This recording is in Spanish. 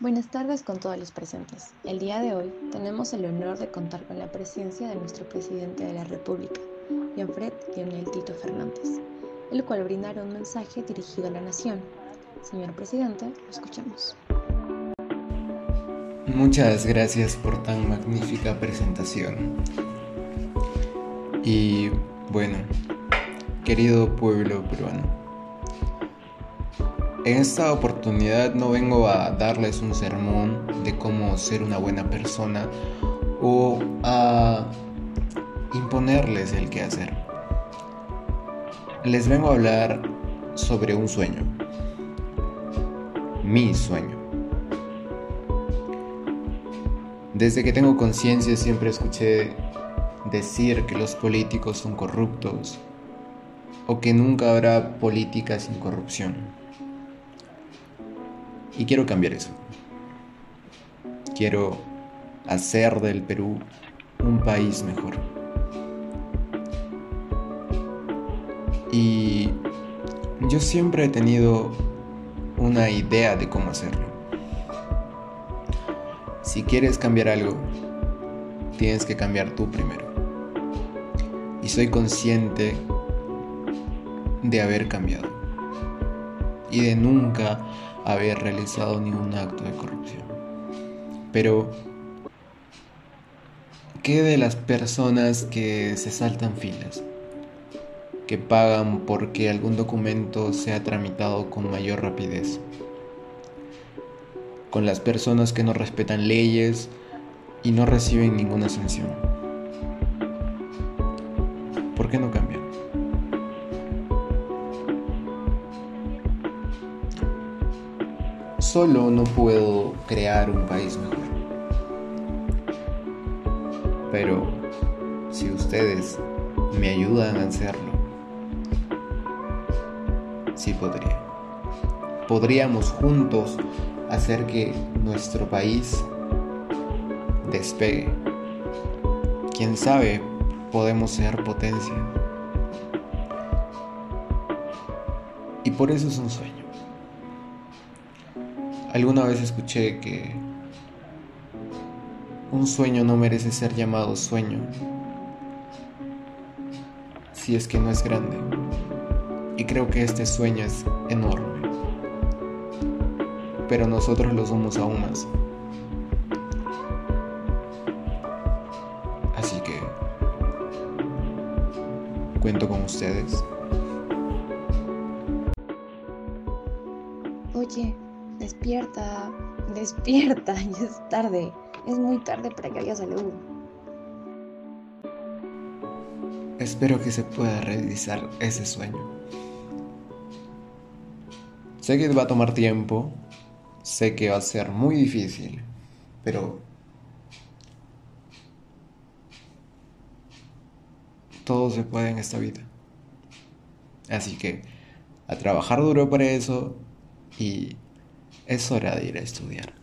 Buenas tardes con todos los presentes. El día de hoy tenemos el honor de contar con la presencia de nuestro presidente de la República, Jean-Fred Lionel Tito Fernández, el cual brindará un mensaje dirigido a la nación. Señor presidente, lo escuchamos. Muchas gracias por tan magnífica presentación. Y bueno, querido pueblo peruano. En esta oportunidad no vengo a darles un sermón de cómo ser una buena persona o a imponerles el qué hacer. Les vengo a hablar sobre un sueño. Mi sueño. Desde que tengo conciencia siempre escuché decir que los políticos son corruptos o que nunca habrá política sin corrupción. Y quiero cambiar eso. Quiero hacer del Perú un país mejor. Y yo siempre he tenido una idea de cómo hacerlo. Si quieres cambiar algo, tienes que cambiar tú primero. Y soy consciente de haber cambiado. Y de nunca haber realizado ningún acto de corrupción. Pero, ¿qué de las personas que se saltan filas? Que pagan porque algún documento sea tramitado con mayor rapidez. Con las personas que no respetan leyes y no reciben ninguna sanción. ¿Por qué no cambian? Solo no puedo crear un país mejor. Pero si ustedes me ayudan a hacerlo, sí podría. Podríamos juntos hacer que nuestro país despegue. Quién sabe, podemos ser potencia. Y por eso es un sueño. Alguna vez escuché que un sueño no merece ser llamado sueño si es que no es grande. Y creo que este sueño es enorme. Pero nosotros lo somos aún más. Así que cuento con ustedes. Oye, Despierta, despierta, ya es tarde. Es muy tarde para que haya salud. Espero que se pueda realizar ese sueño. Sé que va a tomar tiempo, sé que va a ser muy difícil, pero todo se puede en esta vida. Así que a trabajar duro para eso y es hora de ir a estudiar.